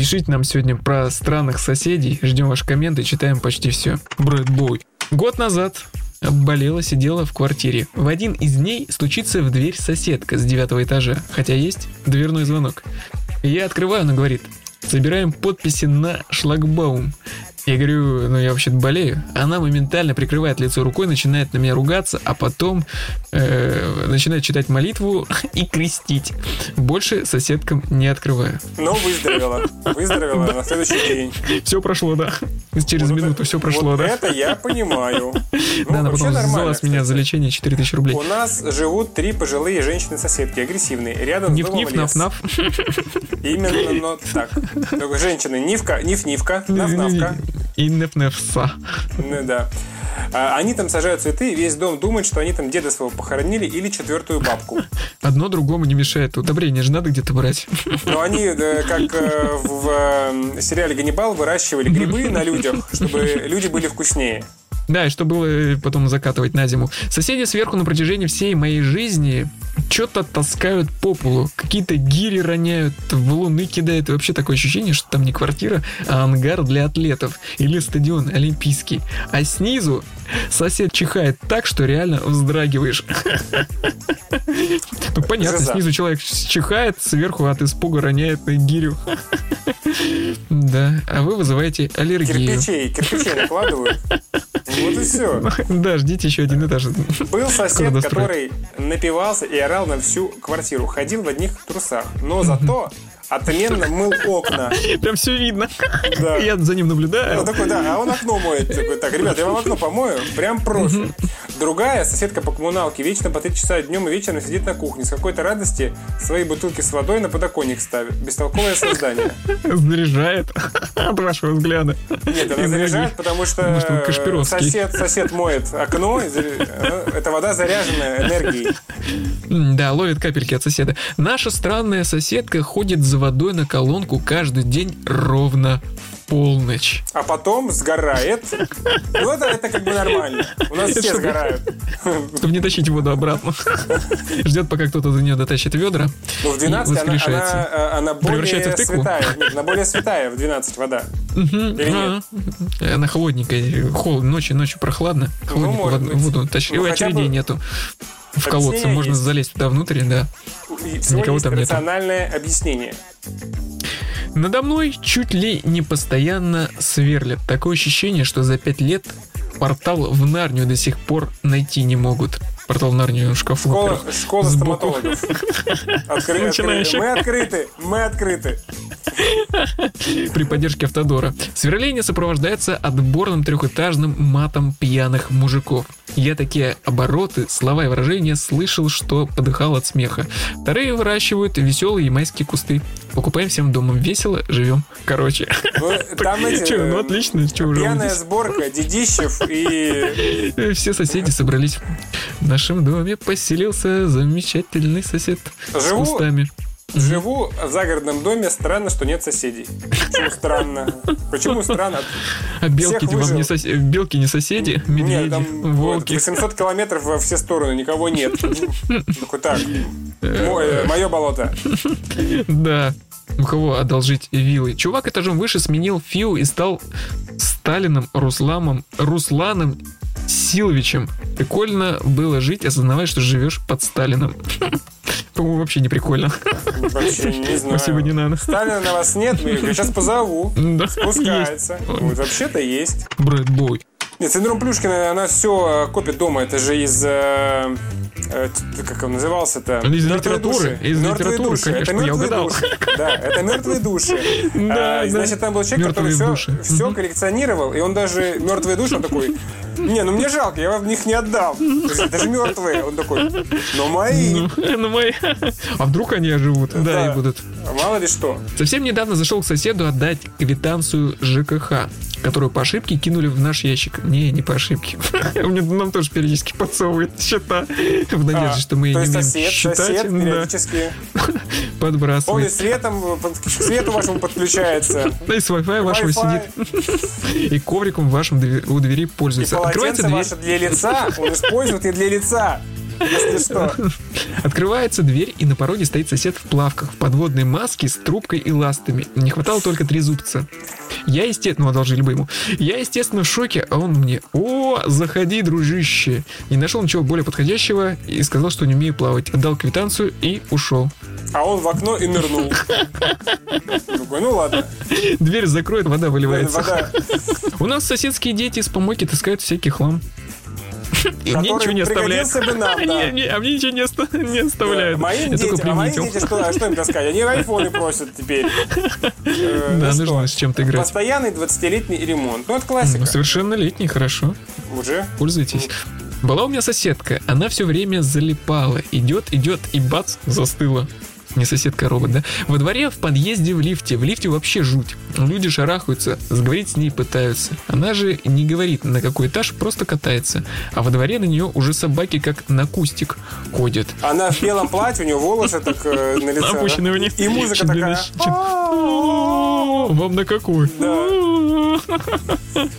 Пишите нам сегодня про странных соседей. Ждем ваши комменты, читаем почти все. Брэд Бой. Год назад болела, сидела в квартире. В один из дней стучится в дверь соседка с девятого этажа, хотя есть дверной звонок. Я открываю, она говорит, собираем подписи на шлагбаум. Я говорю, ну я вообще-то болею. Она моментально прикрывает лицо рукой, начинает на меня ругаться, а потом э, начинает читать молитву и крестить. Больше соседкам не открываю. Но выздоровела. Выздоровела на следующий день. Все прошло, да. Через минуту это- все прошло, да. Это я понимаю. Ну, Да, она потом взяла с меня за лечение 4000 рублей. У нас живут три пожилые женщины-соседки, агрессивные. Рядом с домом лес. Именно, но так. Только женщины Нивка, Ниф-Нивка, Наф-Навка. И неф-нефса. Ну да. А, Они там сажают цветы, и весь дом думает, что они там деда своего похоронили или четвертую бабку. Одно другому не мешает. Удобрение же надо где-то брать. Но они, э, как э, в э, сериале «Ганнибал», выращивали грибы на людях, чтобы люди были вкуснее. Да, и что было потом закатывать на зиму. Соседи сверху на протяжении всей моей жизни что-то таскают по полу. Какие-то гири роняют, в луны кидают. И вообще такое ощущение, что там не квартира, а ангар для атлетов. Или стадион олимпийский. А снизу сосед чихает так, что реально вздрагиваешь. Ну понятно, снизу человек чихает, сверху от испуга роняет на гирю. Да, а вы вызываете аллергию. Кирпичей, кирпичей накладывают. Вот и все. Да, ждите еще один этаж. Был сосед, который напивался и орал на всю квартиру. Ходил в одних трусах. Но зато отменно мыл окна. Прям все видно. Да. Я за ним Он наблюдаю. такой, да, а он окно моет. Такой, так, ребят, я вам окно помою, прям профи. Другая соседка по коммуналке вечно по три часа днем и вечером сидит на кухне. С какой-то радости свои бутылки с водой на подоконник ставит. Бестолковое создание. Заряжает от вашего взгляда. Нет, она заряжает, потому что сосед, сосед моет окно, э, эта вода заряженная энергией. Да, ловит капельки от соседа. Наша странная соседка ходит за водой на колонку каждый день ровно полночь. А потом сгорает. Ну, это, это как бы нормально. У нас все Чтобы- сгорают. Чтобы не тащить воду обратно. Ждет, пока кто-то за нее дотащит ведра. Но в 12 И она, она, э, она более Превращается в тыкву? святая. Нет, она более святая в 12 вода. Или нет? А, Она холодненькая. Холодно, ночью, ночью прохладно. Холодненькую может воду, тащи. Ну, очередей бы нету. В колодце можно есть. залезть туда внутрь, да. Всего Никого там нету. рациональное объяснение. Надо мной чуть ли не постоянно сверлят. Такое ощущение, что за пять лет портал в Нарнию до сих пор найти не могут. Портал в Нарнию в шкафу. Школа, школа стоматологов. Откры- откры- Начинающих. Мы открыты, мы открыты. при поддержке автодора. Сверление сопровождается отборным трехэтажным матом пьяных мужиков. Я такие обороты, слова и выражения слышал, что подыхал от смеха. Вторые выращивают веселые ямайские кусты. Покупаем всем домом весело, живем. Короче. Ну, Там эти... Ну отлично, что уже Пьяная сборка Дедищев и... Все соседи собрались. В нашем доме поселился замечательный сосед с кустами. Живу в загородном доме, странно, что нет соседей. Почему странно? Почему странно? А белки вам не, сос- белки не соседи, медведи, Нет, там волки. 800 километров во все стороны, никого нет. Такой, так, мое болото. Да. У кого одолжить вилы? Чувак этажом выше сменил ФИУ и стал Сталином Русламом, Русланом Силовичем. Прикольно было жить, осознавая, что живешь под Сталином. По-моему, вообще не прикольно. Вообще не знаю. Спасибо, не надо. Сталина на вас нет, я сейчас позову. Спускается. вообще-то есть. Брэд Бой. Нет, синдром Плюшкина, она все копит дома. Это же из... э, э, как он назывался-то? Из Мертвые литературы. души. Из Мертвые литературы, души. конечно, это я мертвые угадал. души. Да, это мертвые души. Да, А, да. Значит, там был человек, который Мертвые все, души. все коллекционировал, и он даже мертвые души, он такой, не, ну мне жалко, я вам их не отдам. То есть, Даже мертвые. Он такой, но мои. Ну, ну, мои. А вдруг они оживут? Да, Да. и будут. Мало ли что. Совсем недавно зашел к соседу отдать квитанцию ЖКХ, которую по ошибке кинули в наш ящик. Не, не по ошибке. Мне нам тоже периодически подсовывает счета в надежде, А, что мы не умеем сосед, считать. сосед Да, периодически. Он и подбрасывает. светом, к свету вашему подключается. Да и с Wi-Fi вашего сидит. И ковриком вашим у двери И пользуется. Открывается полотенце ваше для лица он использует и для лица. Если что. Открывается дверь, и на пороге стоит сосед в плавках, в подводной маске с трубкой и ластами. Не хватало только три зубца. Я, естественно, ну, одолжили бы ему. Я, естественно, в шоке, а он мне, о, заходи, дружище. Не нашел ничего более подходящего и сказал, что не умею плавать. Отдал квитанцию и ушел. А он в окно и нырнул. Такой, ну ладно. Дверь закроет, вода выливается. Вода, У нас соседские дети с помойки таскают всякий хлам. И мне ничего не пригодился бы нам, да. Не, не, а мне ничего не, оста- не оставляют. Моим Я только детям, а мои дети, что, а что им таскать? Они айфоны просят теперь. Э, Да, ну нужно с чем-то играть. Постоянный 20-летний ремонт. Ну, это Ну, классика. совершеннолетний, хорошо. Уже. Пользуйтесь. Была у меня соседка, она все время залипала. Идет, идет и бац, застыла. Не соседка, а робот, да? Во дворе, в подъезде, в лифте. В лифте вообще жуть. Люди шарахаются, заговорить с ней пытаются. Она же не говорит, на какой этаж, просто катается. А во дворе на нее уже собаки как на кустик ходят. Она в белом платье, у нее волосы так э, на лице. Опущенные да? вниз. И музыка такая. Вам на какой?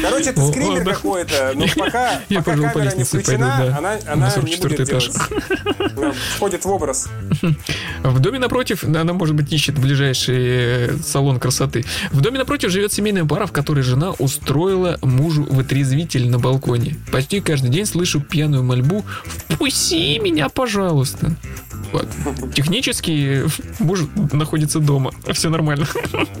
Короче, это скример какой-то. Но пока, Я, пока камера не включена, она, На она не 44 будет этаж. делать. Входит в образ. В доме напротив, она, может быть, ищет ближайший э, салон красоты. В доме напротив живет семейная пара, в которой жена устроила мужу вытрезвитель на балконе. Почти каждый день слышу пьяную мольбу «Впусти меня, пожалуйста». Вот. Технически муж находится дома. Все нормально.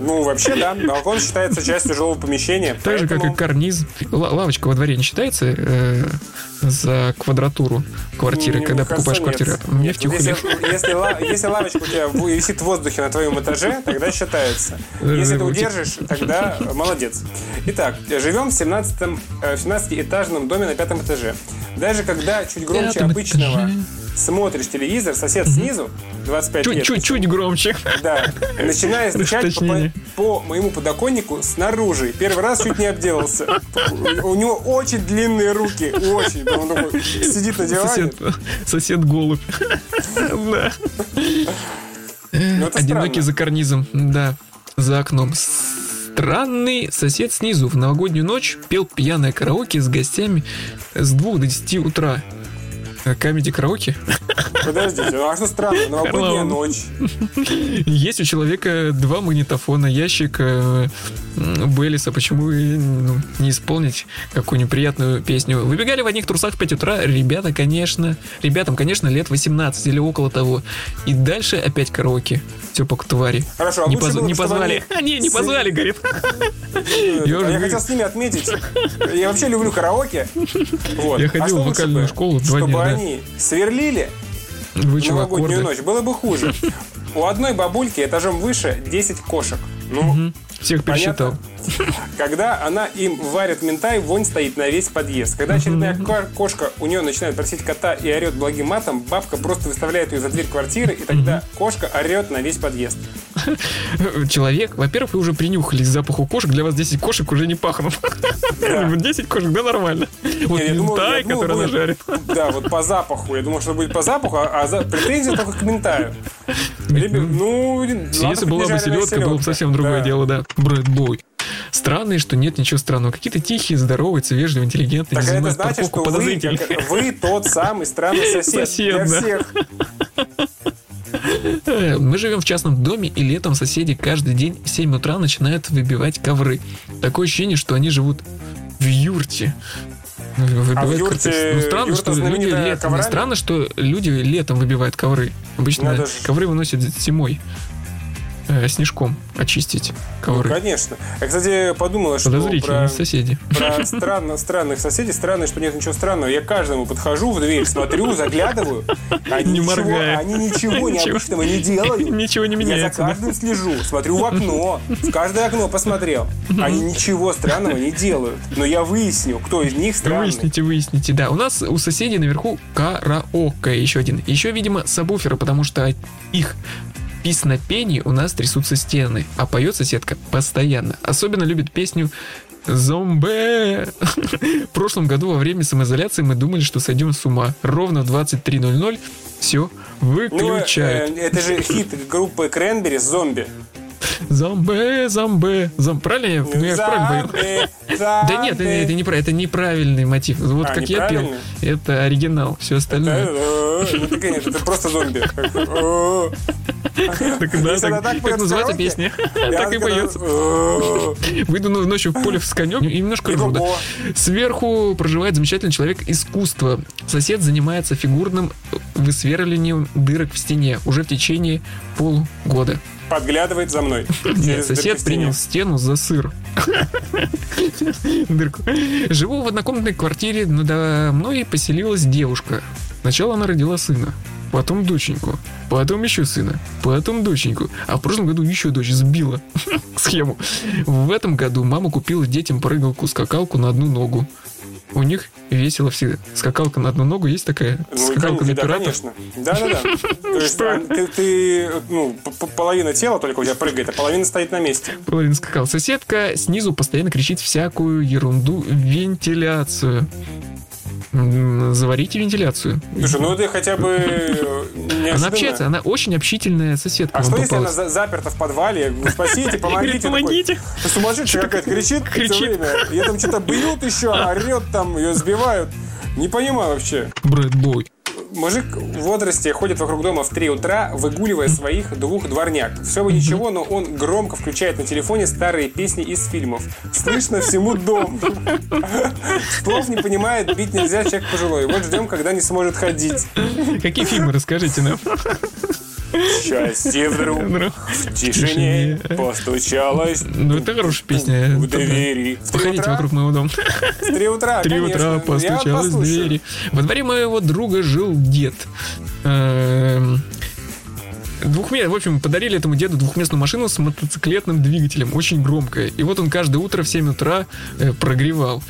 Ну, вообще, да. Балкон считается частью жилого помещения. Так же, как и карниз. Ла- лавочка во дворе не считается э, за квадратуру квартиры, Не, когда покупаешь нет. квартиру? Мне Нет, втюхали. Если, если, если лавочка у тебя в- висит в воздухе на твоем этаже, тогда считается. Если ты удержишь, тогда молодец. Итак, живем в 17 э, в 17-этажном доме на пятом этаже. Даже когда чуть громче обычного этаже. Смотришь телевизор, сосед снизу, 25 лет, Чуть-чуть громче. да, начинает стучать по, по моему подоконнику снаружи. Первый раз чуть не обделался. У него очень длинные руки, очень. Он такой сидит на диване. Сосед, сосед голубь. Да. Ну, Одинокий за карнизом, да, за окном. Странный сосед снизу в новогоднюю ночь пел пьяное караоке с гостями с 2 до 10 утра. Э, Камеди караоке. Подождите, ну а что странно? Новогодняя Ладно. ночь. Есть у человека два магнитофона, ящик э, Беллиса. Почему ну, не исполнить какую-нибудь приятную песню? Выбегали в одних трусах в 5 утра. Ребята, конечно, ребятам, конечно, лет 18 или около того. И дальше опять караоке. Все по твари. Хорошо, а не поз- было не позвали. они А, не, не с- позвали, говорит. Э, Я а хотел с ними отметить. Я вообще люблю караоке. Я А ходил в вокальную школу два дня. Они сверлили Выучил новогоднюю аккорды. ночь, было бы хуже. У одной бабульки этажом выше 10 кошек. Ну, Всех Понятно. пересчитал. когда она им варит ментай, вонь стоит на весь подъезд. Когда очередная ко- кошка у нее начинает просить кота и орет благим матом, бабка просто выставляет ее за дверь квартиры, и тогда кошка орет на весь подъезд. Человек, во-первых, вы уже принюхались к запаху кошек. Для вас 10 кошек уже не пахнут. Да. 10 кошек, да, нормально. Вот я думал- ментай, я думал, который она жарит. Да, вот по запаху. Я думал, что будет по запаху, а, а за... претензия только к ментаю. Ребят, ну, Если была бы селедка, было бы совсем другое Да. дело, да. Брэд Бой. Странно, что нет ничего странного. Какие-то тихие, здоровые, вежливые, интеллигентные, Так не это значит, парковку что вы, вы тот самый странный сосед, Сосед, для да. всех. Э, Мы живем в частном доме, и летом соседи каждый день в 7 утра начинают выбивать ковры. Такое ощущение, что они живут в юрте. Выбивают А в юрте- как-то- ну, странно, что люди летом. коврами? Странно, что люди летом выбивают ковры. Обычно Надо ж- ковры выносят зимой. Э, снежком очистить Ну, ковры. конечно. Я, кстати, подумала, что про, соседи. про странно, странных соседей. Странно, что нет ничего странного. Я каждому подхожу в дверь, смотрю, заглядываю. Они Не ничего, моргая. Они ничего необычного не делают. Ничего не Я за меняется. каждым слежу, смотрю в окно, в каждое окно посмотрел. Они ничего странного не делают. Но я выясню, кто из них странный. Выясните, выясните, да. У нас у соседей наверху караоке еще один. Еще, видимо, сабвуферы, потому что от их песнопений у нас трясутся стены, а поет соседка постоянно. Особенно любит песню Зомбе. В прошлом году во время самоизоляции мы думали, что сойдем с ума. Ровно в 23.00 все Ну, выключают. э, это же хит группы Кренбери «Зомби». Зомбе, зомбе, зом. Правильно я? Правильно Да нет, это, это, не, это неправильный мотив. Вот А, как я пел, это оригинал. Все остальное. Э, Ну, так нет, это просто зомби. Э, Так, да, так, так в называется песня? Так и поется. э, Выйду ночью в поле с конем и немножко ржу, да. Ого. Сверху проживает замечательный человек искусства. Сосед занимается фигурным высверлением дырок в стене уже в течение полугода. Подглядывает за мной. Нет, сосед принял стену за сыр. Дырку. Живу в однокомнатной квартире, надо мной поселилась девушка. Сначала она родила сына, потом доченьку, потом еще сына, потом доченьку. А в прошлом году еще дочь сбила схему. В этом году мама купила детям прыгалку-скакалку на одну ногу. У них весело все. Скакалка на одну ногу есть такая? Ну, Скакалка на да, пиратов? конечно. Да-да-да. То есть а, ты, ты, ну, половина тела только у тебя прыгает, а половина стоит на месте. Половина скакал. Соседка снизу постоянно кричит всякую ерунду вентиляцию. Заварите вентиляцию. Слушай, ну ты хотя бы неожиданно. Она общается, она очень общительная соседка. А что если она за- заперта в подвале? Спасите, помогите. Помогите. Сумасшедшая какая-то кричит, время. Ее там что-то бьют еще, орет там, ее сбивают. Не понимаю вообще. Брэд Бой. Мужик в возрасте ходит вокруг дома в 3 утра, выгуливая своих двух дворняк. Все бы ничего, но он громко включает на телефоне старые песни из фильмов. Слышно всему дому. Слов не понимает, бить нельзя, человек пожилой. Вот ждем, когда не сможет ходить. Какие фильмы, расскажите нам. Счастье вдруг в тишине постучалось Ну, это хорошая песня. в двери. Походите вокруг моего дома. В три утра, Три утра Я постучалась в двери. Во дворе моего друга жил дед. Двухме... В общем, подарили этому деду двухместную машину с мотоциклетным двигателем, очень громкая. И вот он каждое утро в 7 утра э, прогревал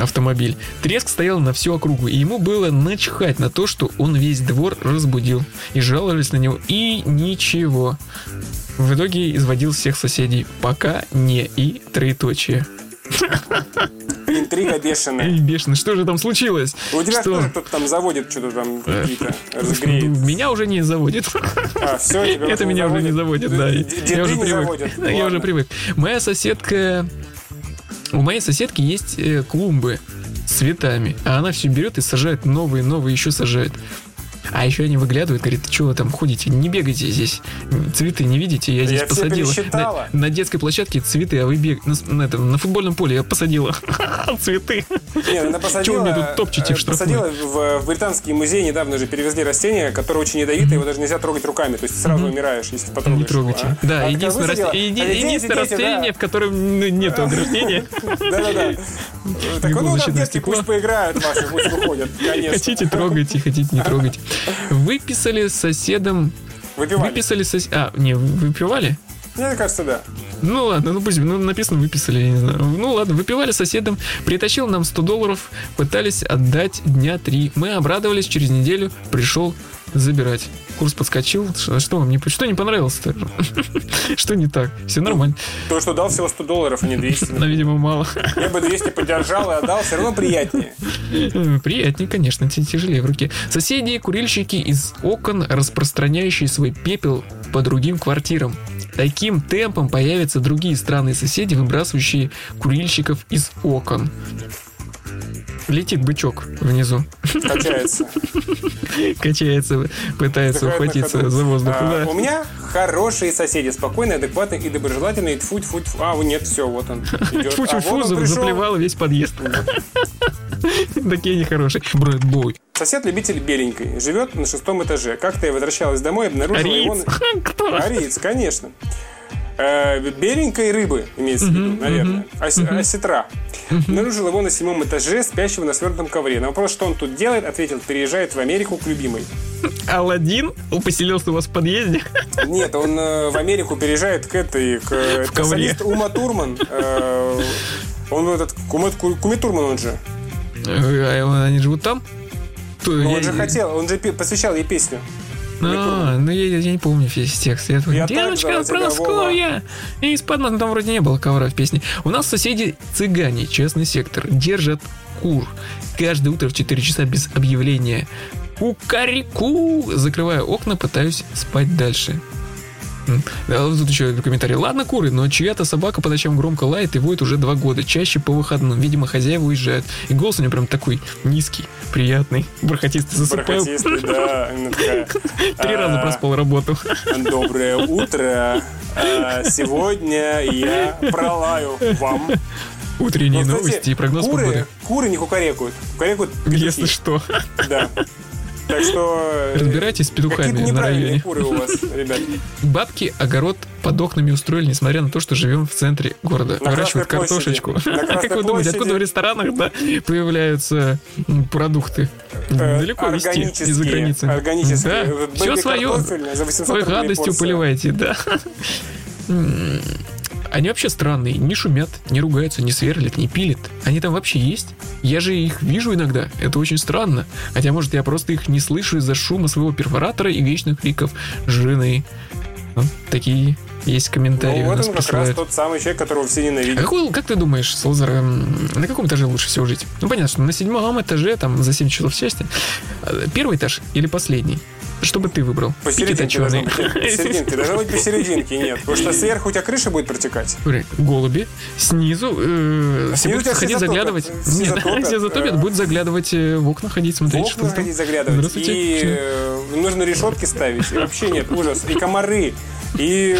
автомобиль. Треск стоял на всю округу, и ему было начхать на то, что он весь двор разбудил. И жаловались на него, и ничего. В итоге изводил всех соседей. Пока не и троеточие. Интрига бешеная. Эй, бешено, что же там случилось? У тебя Что? кто-то там заводит что-то там какие-то, Ну, разгреет. Меня уже не заводит. А, все, Это меня уже не заводит, да. Я уже привык. Я уже привык. Моя соседка... У моей соседки есть э, клумбы с цветами, а она все берет и сажает новые, новые, еще сажает. А еще они выглядывают, говорит, что вы там ходите, не бегайте здесь, цветы не видите, я здесь Я посадила. На, на детской площадке цветы, а вы бег... на, на этом, на футбольном поле я посадила цветы. Нет, она посадила, Чего вы тут топчете, э, штрафуете? посадила в, в британский музей недавно же перевезли растение, которое очень ядовитое, его даже нельзя трогать руками, то есть сразу умираешь, если потрогаешь Не его, трогайте. а. Да, А единственное, А растение, в котором ну, нет ограждения. Да-да-да. Так, ну, там детки пусть поиграют ваши, пусть выходят. Хотите, трогайте, хотите, не трогайте. Выписали с соседом... Выпивали. Выписали сос... А, не, выпивали? Мне кажется, да. Ну ладно, ну пусть, ну написано выписали, я не знаю. Ну ладно, выпивали соседом, притащил нам 100 долларов, пытались отдать дня три. Мы обрадовались, через неделю пришел забирать. Курс подскочил. Что, что вам не, что не понравилось-то? Что не так? Все нормально. То, что дал всего 100 долларов, а не 200. Но, видимо, мало. Я бы 200 поддержал и отдал, все равно приятнее. Приятнее, конечно, тяжелее в руке. Соседи, курильщики из окон, распространяющие свой пепел по другим квартирам. Таким темпом появятся другие странные соседи, выбрасывающие курильщиков из окон. Летит бычок внизу, Качается. качается, пытается ухватиться за воздух. А, да. У меня хорошие соседи, спокойные, адекватные и доброжелательные. Тьфу, тьфу, тьфу. А, нет, все, вот он идет. Фу, А, фу, вот фу, он пришел. заплевал весь подъезд. Такие нехорошие. Брэд Бой. Сосед любитель беленькой, живет на шестом этаже. Как-то я возвращалась домой и обнаружила его... Кто? Ариец, конечно. Э, беленькой рыбы, имеется в виду, наверное. Ос- Осетра. Обнаружил его на седьмом этаже, спящего на свернутом ковре. На вопрос, что он тут делает, ответил, переезжает в Америку к любимой. Аладдин поселился у вас в подъезде? Нет, он э, в Америку переезжает к этой, к э, ковре. Ума Турман. Э, он этот, Куме, Куме Турман он же. Э, а Они живут там? Ну, он же хотел, он же посвящал ей песню. А, ну я, я не помню весь текст. Я Я Девочка за тебя, Прасковья! И из-под ну, там вроде не было ковра в песне. У нас соседи цыгане, частный сектор, держат кур. Каждое утро в 4 часа без объявления. Кукареку! Закрываю окна, пытаюсь спать дальше. А Тут еще комментарий. Ладно, куры, но чья-то собака по ночам громко лает и воет уже два года, чаще по выходным. Видимо, хозяева уезжают. И голос у него прям такой низкий, приятный, бархатистый. Засыпаю. Бархатистый, да. Три раза а, проспал работу. Доброе утро. А, Сегодня я пролаю вам. Утренние Ну, кстати, новости и прогноз куры, погоды. Куры не кукарекают. Кукарекают Если петухи. что, Да. Так что... э, разбирайтесь с петухами на районе. куры у вас, ребят. Бабки огород под окнами устроили, несмотря на то, что живем в центре города. На Выращивают картошечку. Как вы думаете, откуда в ресторанах да, появляются продукты? Э, Далеко везти из-за границы. органические. Да, все свое. картофельное за 800 Ой, рублей гадостью порция. поливаете, да. Они вообще странные, не шумят, не ругаются, не сверлят, не пилят. Они там вообще есть? Я же их вижу иногда, это очень странно. Хотя, может, я просто их не слышу из-за шума своего перфоратора и вечных криков жены. Ну, такие есть комментарии Ну, вот он как раз присылают. тот самый человек, которого все А ненавидят. какой, как ты думаешь, Слазер, эм, на каком этаже лучше всего жить? Ну, понятно, что на седьмом этаже, там, за 7 часов счастья. Э, Первый этаж или последний? Что бы ты выбрал? Посерединке быть. Посерединке. Должно быть посерединке, нет. Потому что сверху у тебя крыша будет протекать. Голуби. Снизу э, все будут ходить заглядывать. Все Нет, затопят, все затопят, будут заглядывать э, в окна ходить, смотреть, что окна ходить заглядывать. Здравствуйте. И э, нужно решетки ставить. И вообще нет, ужас. И комары. И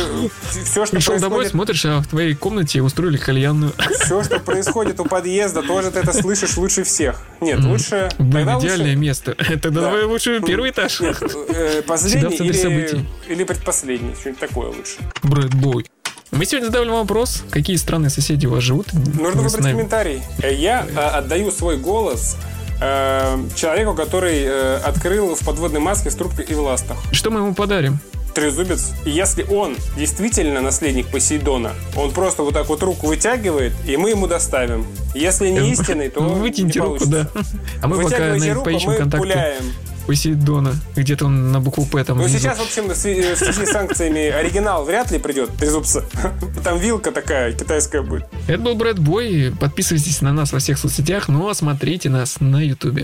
все, что Пришел домой, происходит, смотришь, а в твоей комнате устроили кальянную. все, что происходит у подъезда, тоже ты это слышишь лучше всех. Нет, лучше... Блин, Тогда идеальное лучше... место. Тогда Да. давай лучше первый этаж. Нет, э, последний или, событий. или предпоследний. Что-нибудь такое лучше. Брэд Бой. Мы сегодня задали вам вопрос, какие странные соседи у вас живут. Нужно выбрать комментарий. Э, Я э, отдаю свой голос э, человеку, который э, открыл в подводной маске с трубкой и в ластах. Что мы ему подарим? Трезубец. И если он действительно наследник Посейдона, он просто вот так вот руку вытягивает, и мы ему доставим. Если не истинный, то Вытяните не руку, да. А мы пока Вытягивайте руку, поищем мы контакты пуляем. Посейдона. Где-то он на букву П там Ну, внизу. сейчас, в общем, в связи связи с санкциями оригинал вряд ли придет, Трезубца. Там вилка такая китайская будет. Это был Брэд Бой. Подписывайтесь на нас во всех соцсетях, ну а смотрите нас на Ютубе.